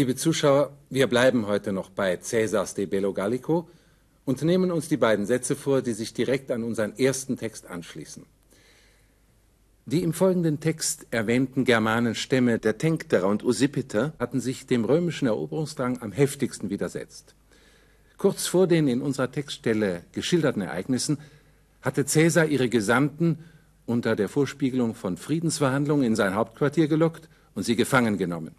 Liebe Zuschauer, wir bleiben heute noch bei Caesars de Bello Gallico und nehmen uns die beiden Sätze vor, die sich direkt an unseren ersten Text anschließen. Die im folgenden Text erwähnten Germanenstämme der Tencterer und Usipiter hatten sich dem römischen Eroberungsdrang am heftigsten widersetzt. Kurz vor den in unserer Textstelle geschilderten Ereignissen hatte Caesar ihre Gesandten unter der Vorspiegelung von Friedensverhandlungen in sein Hauptquartier gelockt und sie gefangen genommen.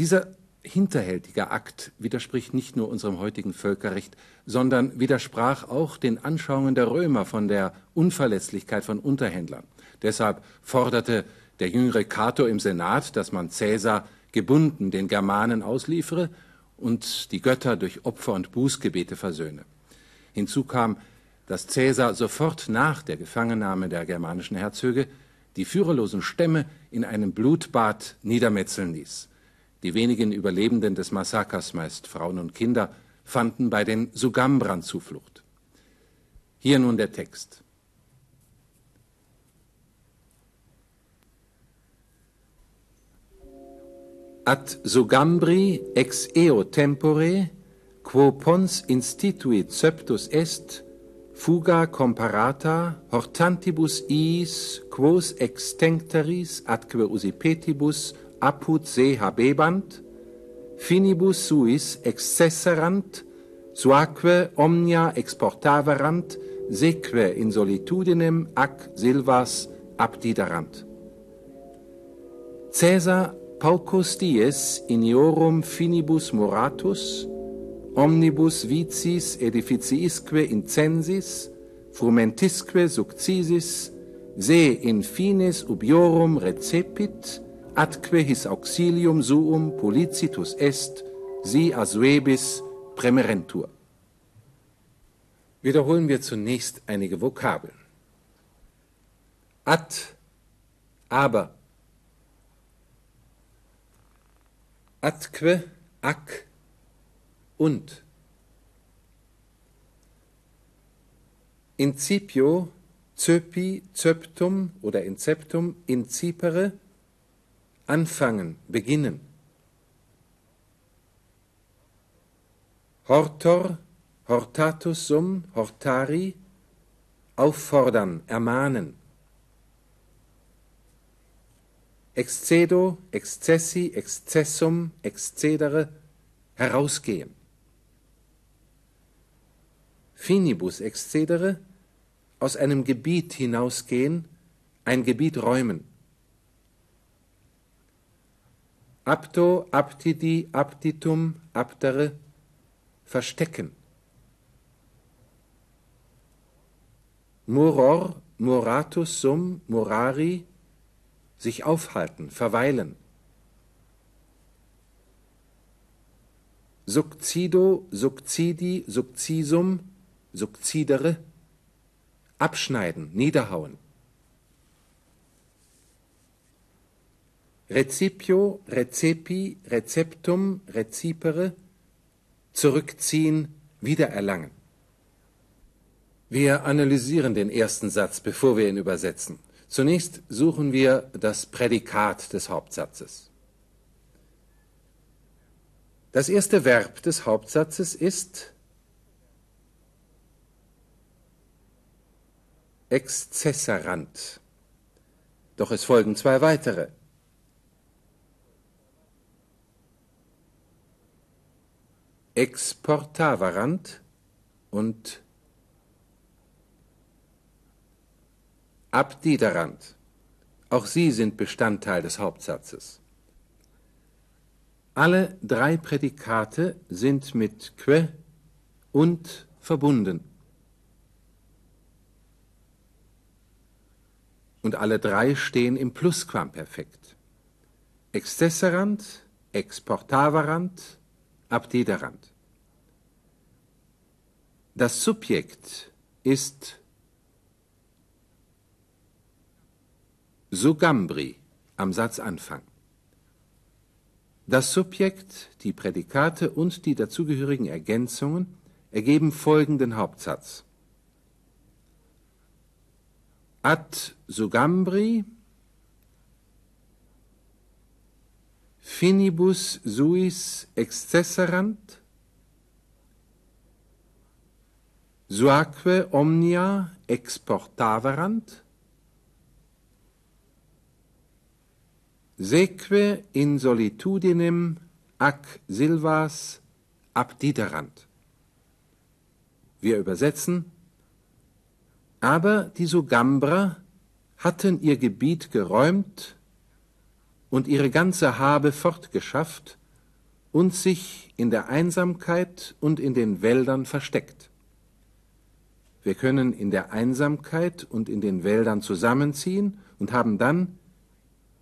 Dieser hinterhältige Akt widerspricht nicht nur unserem heutigen Völkerrecht, sondern widersprach auch den Anschauungen der Römer von der Unverletzlichkeit von Unterhändlern. Deshalb forderte der jüngere Cato im Senat, dass man Caesar gebunden den Germanen ausliefere und die Götter durch Opfer und Bußgebete versöhne. Hinzu kam, dass Caesar sofort nach der Gefangennahme der germanischen Herzöge die führerlosen Stämme in einem Blutbad niedermetzeln ließ. Die wenigen Überlebenden des Massakers, meist Frauen und Kinder, fanden bei den Sugambrern Zuflucht. Hier nun der Text. Ad Sugambri ex eo tempore, quo pons instituit septus est, fuga comparata hortantibus iis quos extinctaris atque usipetibus apud se habebant, finibus suis excesserant, suaque omnia exportaverant, seque in solitudinem ac silvas abdiderant. Caesar paucus dies iniorum finibus moratus, omnibus vicis edificiisque incensis, frumentisque succisis, se in fines ubiorum recepit, atque his auxilium suum policitus est, si asuebis premerentur. Wiederholen wir zunächst einige Vokabeln. Ad, aber. Atque, ac, und. Incipio, zöpi, zöptum oder inceptum, incipere, anfangen, beginnen. Hortor, hortatus sum, hortari, auffordern, ermahnen. Excedo, excessi, excessum, excedere, herausgehen. Finibus excedere, aus einem Gebiet hinausgehen, ein Gebiet räumen. Apto, aptidi, aptitum, aptere, verstecken. Muror, moratus sum, morari, sich aufhalten, verweilen. Succido, succidi, succisum, succidere, abschneiden, niederhauen. Recipio, recepi, receptum, recipere, zurückziehen, wiedererlangen. Wir analysieren den ersten Satz, bevor wir ihn übersetzen. Zunächst suchen wir das Prädikat des Hauptsatzes. Das erste Verb des Hauptsatzes ist exzesserant. Doch es folgen zwei weitere. Exportaverant und abdiderant. Auch sie sind Bestandteil des Hauptsatzes. Alle drei Prädikate sind mit que und verbunden. Und alle drei stehen im Plusquamperfekt. Exzesserant, exportaverant, abdiderant. Das Subjekt ist Sugambri am Satzanfang. Das Subjekt, die Prädikate und die dazugehörigen Ergänzungen ergeben folgenden Hauptsatz. Ad Sugambri finibus suis excesserant, suaque omnia exportaverant, seque in solitudinem ac silvas abdiderant. Wir übersetzen, aber die Sugambrer hatten ihr Gebiet geräumt und ihre ganze Habe fortgeschafft und sich in der Einsamkeit und in den Wäldern versteckt. Wir können in der Einsamkeit und in den Wäldern zusammenziehen und haben dann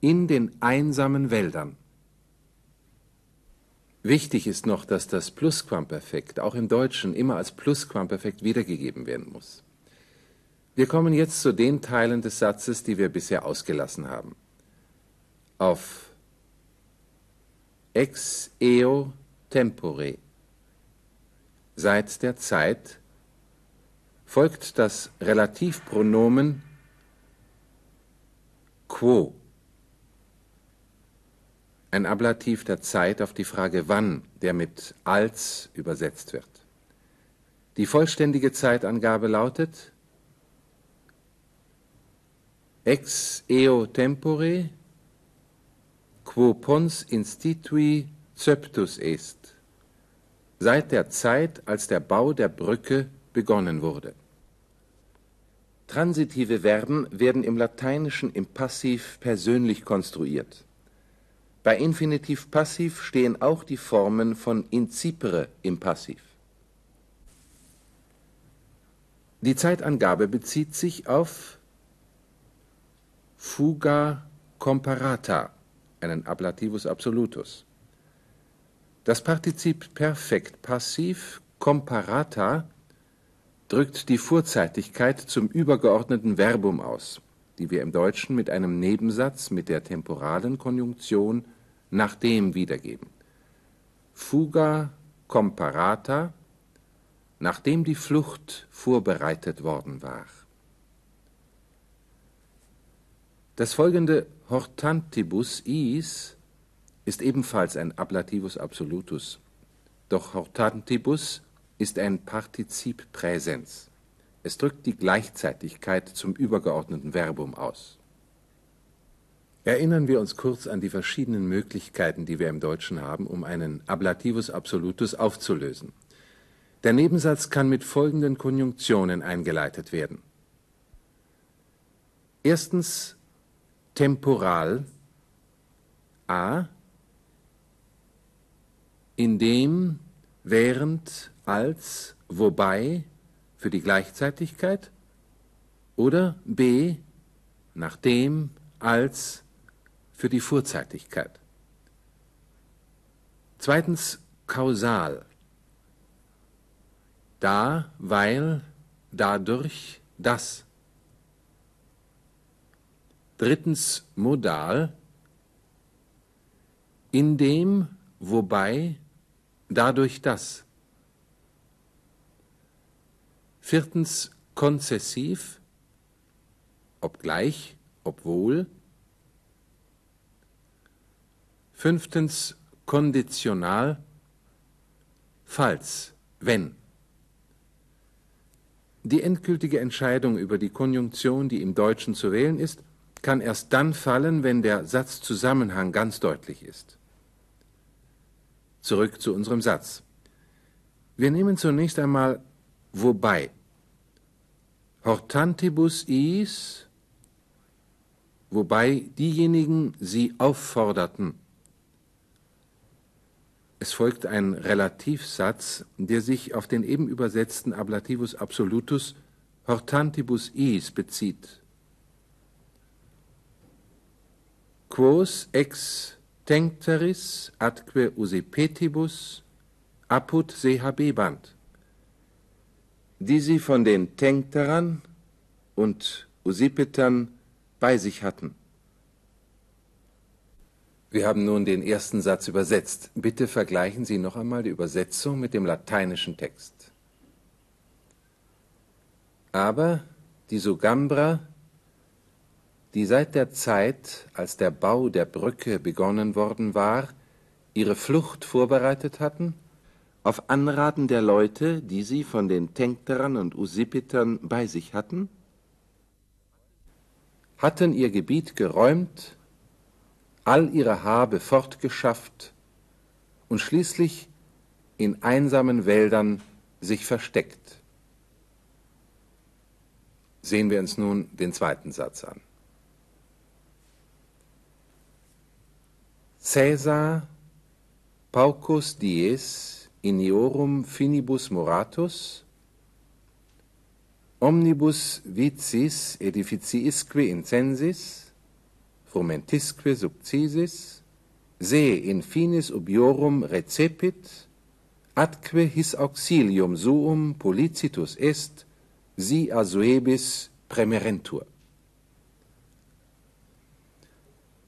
in den einsamen Wäldern. Wichtig ist noch, dass das Plusquamperfekt auch im Deutschen immer als Plusquamperfekt wiedergegeben werden muss. Wir kommen jetzt zu den Teilen des Satzes, die wir bisher ausgelassen haben. Auf ex eo tempore seit der Zeit folgt das Relativpronomen quo ein Ablativ der Zeit auf die Frage wann, der mit als übersetzt wird. Die vollständige Zeitangabe lautet ex eo tempore quo pons institui ceptus est, seit der Zeit, als der Bau der Brücke begonnen wurde. Transitive Verben werden im Lateinischen im Passiv persönlich konstruiert. Bei Infinitiv Passiv stehen auch die Formen von incipere im Passiv. Die Zeitangabe bezieht sich auf fuga comparata, einen Ablativus absolutus. Das Partizip Perfekt passiv comparata drückt die Vorzeitigkeit zum übergeordneten Verbum aus die wir im Deutschen mit einem Nebensatz mit der temporalen Konjunktion nachdem wiedergeben. Fuga comparata, nachdem die Flucht vorbereitet worden war. Das folgende Hortantibus is ist ebenfalls ein Ablativus absolutus, doch Hortantibus ist ein Partizip Präsens. Es drückt die Gleichzeitigkeit zum übergeordneten Verbum aus. Erinnern wir uns kurz an die verschiedenen Möglichkeiten, die wir im Deutschen haben, um einen Ablativus absolutus aufzulösen. Der Nebensatz kann mit folgenden Konjunktionen eingeleitet werden. Erstens temporal a indem, während, als, wobei für die Gleichzeitigkeit oder b nachdem als für die Vorzeitigkeit. Zweitens kausal. Da, weil, dadurch, das. Drittens modal. In dem, wobei, dadurch das. Viertens konzessiv, obgleich, obwohl. Fünftens konditional, falls, wenn. Die endgültige Entscheidung über die Konjunktion, die im Deutschen zu wählen ist, kann erst dann fallen, wenn der Satzzusammenhang ganz deutlich ist. Zurück zu unserem Satz. Wir nehmen zunächst einmal wobei Hortantibus is, wobei diejenigen sie aufforderten. Es folgt ein Relativsatz, der sich auf den eben übersetzten Ablativus absolutus hortantibus is bezieht. Quos ex tencteris atque usipetibus apud se habebant die sie von den Tenkterern und Usipetern bei sich hatten. Wir haben nun den ersten Satz übersetzt. Bitte vergleichen Sie noch einmal die Übersetzung mit dem lateinischen Text. Aber die Sugambra die seit der Zeit, als der Bau der Brücke begonnen worden war, ihre Flucht vorbereitet hatten, auf Anraten der Leute, die sie von den Tencterern und Usipetern bei sich hatten, hatten ihr Gebiet geräumt, all ihre Habe fortgeschafft und schließlich in einsamen Wäldern sich versteckt. Sehen wir uns nun den zweiten Satz an. Caesar paucus dies iniorum finibus moratus omnibus vicis edificiisque incensis frumentisque succisis se in finis ubiorum recepit atque his auxilium suum policitus est si a suebis premerentur.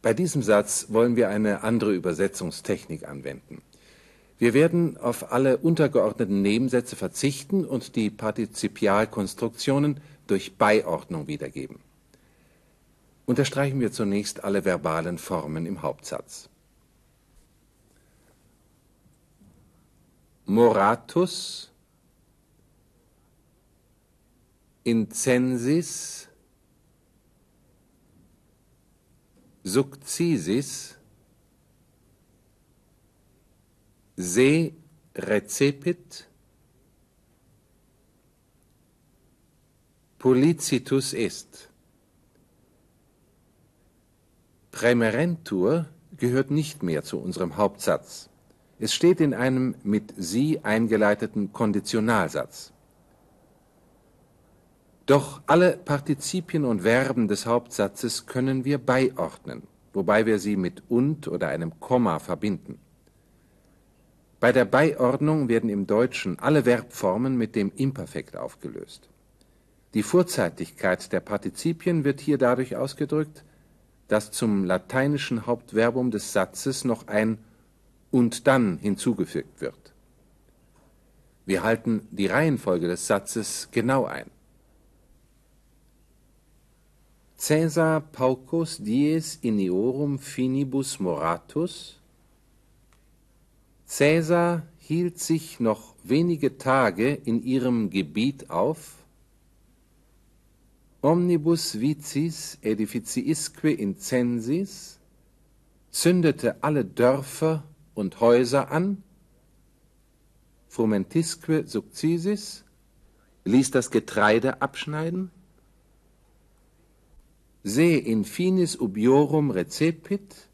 Bei diesem Satz wollen wir eine andere Übersetzungstechnik anwenden. Wir werden auf alle untergeordneten Nebensätze verzichten und die Partizipialkonstruktionen durch Beiordnung wiedergeben. Unterstreichen wir zunächst alle verbalen Formen im Hauptsatz. Moratus incensis succisis se recepit policitus est. Prämerentur gehört nicht mehr zu unserem Hauptsatz. Es steht in einem mit sie eingeleiteten Konditionalsatz. Doch alle Partizipien und Verben des Hauptsatzes können wir beiordnen, wobei wir sie mit und oder einem Komma verbinden. Bei der Beiordnung werden im Deutschen alle Verbformen mit dem Imperfekt aufgelöst. Die Vorzeitigkeit der Partizipien wird hier dadurch ausgedrückt, dass zum lateinischen Hauptverbum des Satzes noch ein und dann hinzugefügt wird. Wir halten die Reihenfolge des Satzes genau ein. Caesar paucus dies iniorum finibus moratus. Caesar hielt sich noch wenige Tage in ihrem Gebiet auf. Omnibus vicis edificiisque incensis zündete alle Dörfer und Häuser an. Frumentisque succisis ließ das Getreide abschneiden se in finis ubiorum recepit,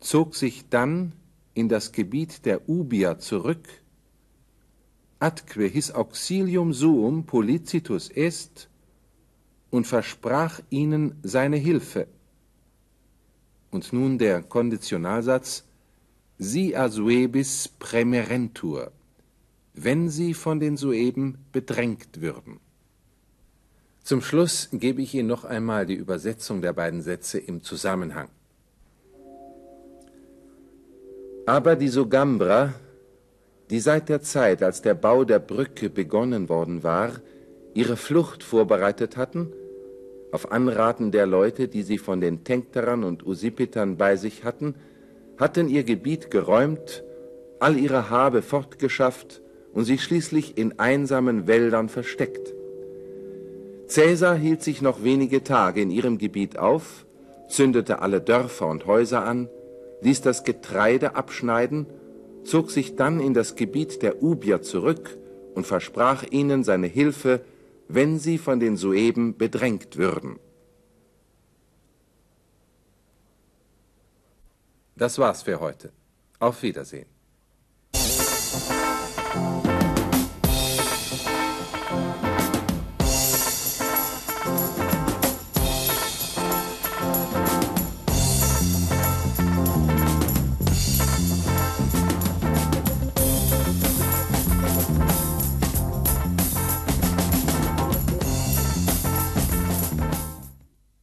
zog sich dann in das Gebiet der Ubier zurück, atque his auxilium suum policitus est, und versprach ihnen seine Hilfe. Und nun der Konditionalsatz, si a suebis premerentur, wenn sie von den Sueben bedrängt würden. Zum Schluss gebe ich Ihnen noch einmal die Übersetzung der beiden Sätze im Zusammenhang. Aber die Sogambra, die seit der Zeit, als der Bau der Brücke begonnen worden war, ihre Flucht vorbereitet hatten, auf Anraten der Leute, die sie von den Tencterern und Usipitern bei sich hatten, hatten ihr Gebiet geräumt, all ihre Habe fortgeschafft und sich schließlich in einsamen Wäldern versteckt. Caesar hielt sich noch wenige Tage in ihrem Gebiet auf, zündete alle Dörfer und Häuser an, ließ das Getreide abschneiden, zog sich dann in das Gebiet der Ubier zurück und versprach ihnen seine Hilfe, wenn sie von den Sueben bedrängt würden. Das war's für heute. Auf Wiedersehen.